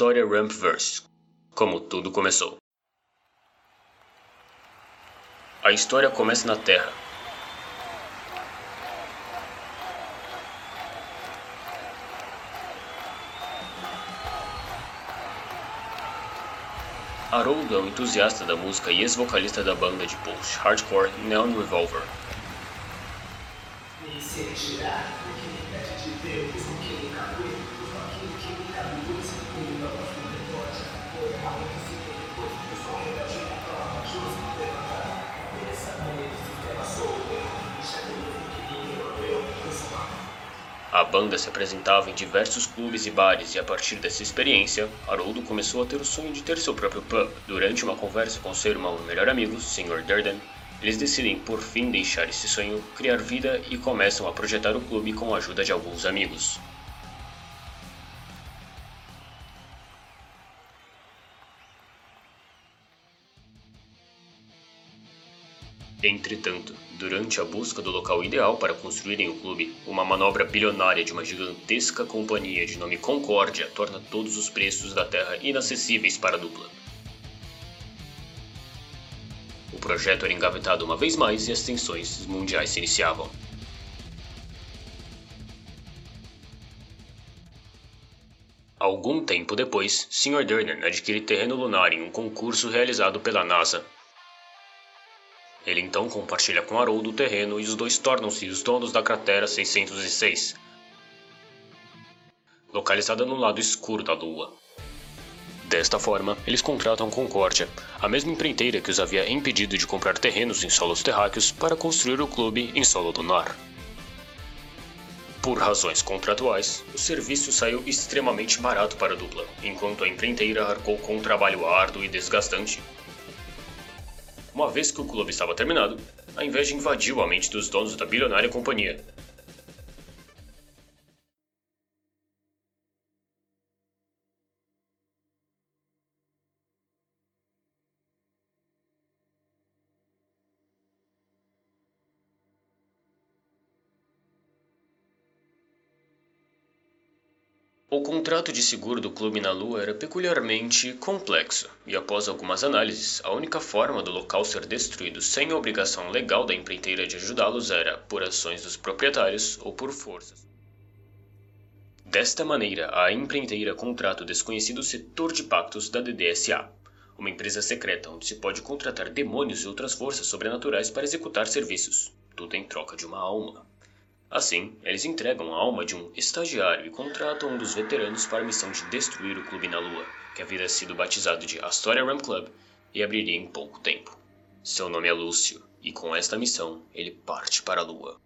História Rampverse Como tudo começou. A história começa na Terra. Haroldo é um entusiasta da música e ex-vocalista da banda de post-hardcore Neon Revolver. A banda se apresentava em diversos clubes e bares e a partir dessa experiência, Haroldo começou a ter o sonho de ter seu próprio pub. Durante uma conversa com seu irmão e melhor amigo, Sr. Durden, eles decidem por fim deixar esse sonho, criar vida e começam a projetar o clube com a ajuda de alguns amigos. Entretanto, durante a busca do local ideal para construírem o clube, uma manobra bilionária de uma gigantesca companhia de nome Concórdia torna todos os preços da terra inacessíveis para a dupla. O projeto era engavetado uma vez mais e as tensões mundiais se iniciavam. Algum tempo depois, Sr. Durden adquire terreno lunar em um concurso realizado pela NASA ele então compartilha com Haroldo o terreno e os dois tornam-se os donos da cratera 606, localizada no lado escuro da Lua. Desta forma, eles contratam Concórdia, a mesma empreiteira que os havia impedido de comprar terrenos em solos terráqueos para construir o clube em solo lunar. Por razões contratuais, o serviço saiu extremamente barato para a dupla, enquanto a empreiteira arcou com um trabalho árduo e desgastante uma vez que o clube estava terminado, a inveja invadiu a mente dos donos da bilionária companhia. O contrato de seguro do clube na Lua era peculiarmente complexo, e após algumas análises, a única forma do local ser destruído sem a obrigação legal da empreiteira de ajudá-los era por ações dos proprietários ou por forças. Desta maneira, a empreiteira contrata o desconhecido setor de pactos da DDSA, uma empresa secreta onde se pode contratar demônios e outras forças sobrenaturais para executar serviços, tudo em troca de uma alma. Assim, eles entregam a alma de um estagiário e contratam um dos veteranos para a missão de destruir o clube na Lua, que havia sido batizado de Astoria Ram Club e abriria em pouco tempo. Seu nome é Lúcio, e com esta missão ele parte para a Lua.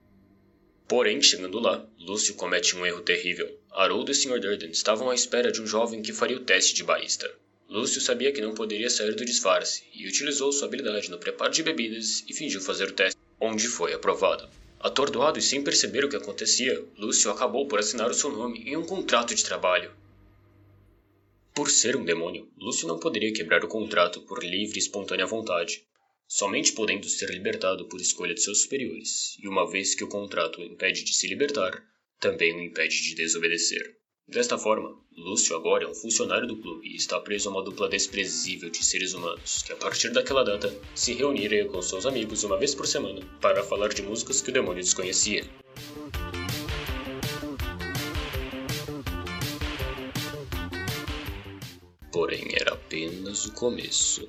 Porém, chegando lá, Lúcio comete um erro terrível. Haroldo e Sr. Durden estavam à espera de um jovem que faria o teste de barista. Lúcio sabia que não poderia sair do disfarce e utilizou sua habilidade no preparo de bebidas e fingiu fazer o teste, onde foi aprovado. Atordoado e sem perceber o que acontecia, Lúcio acabou por assinar o seu nome em um contrato de trabalho. Por ser um demônio, Lúcio não poderia quebrar o contrato por livre e espontânea vontade, somente podendo ser libertado por escolha de seus superiores, e uma vez que o contrato o impede de se libertar, também o impede de desobedecer. Desta forma, Lúcio agora é um funcionário do clube e está preso a uma dupla desprezível de seres humanos que, a partir daquela data, se reunirem com seus amigos uma vez por semana para falar de músicas que o demônio desconhecia. Porém, era apenas o começo.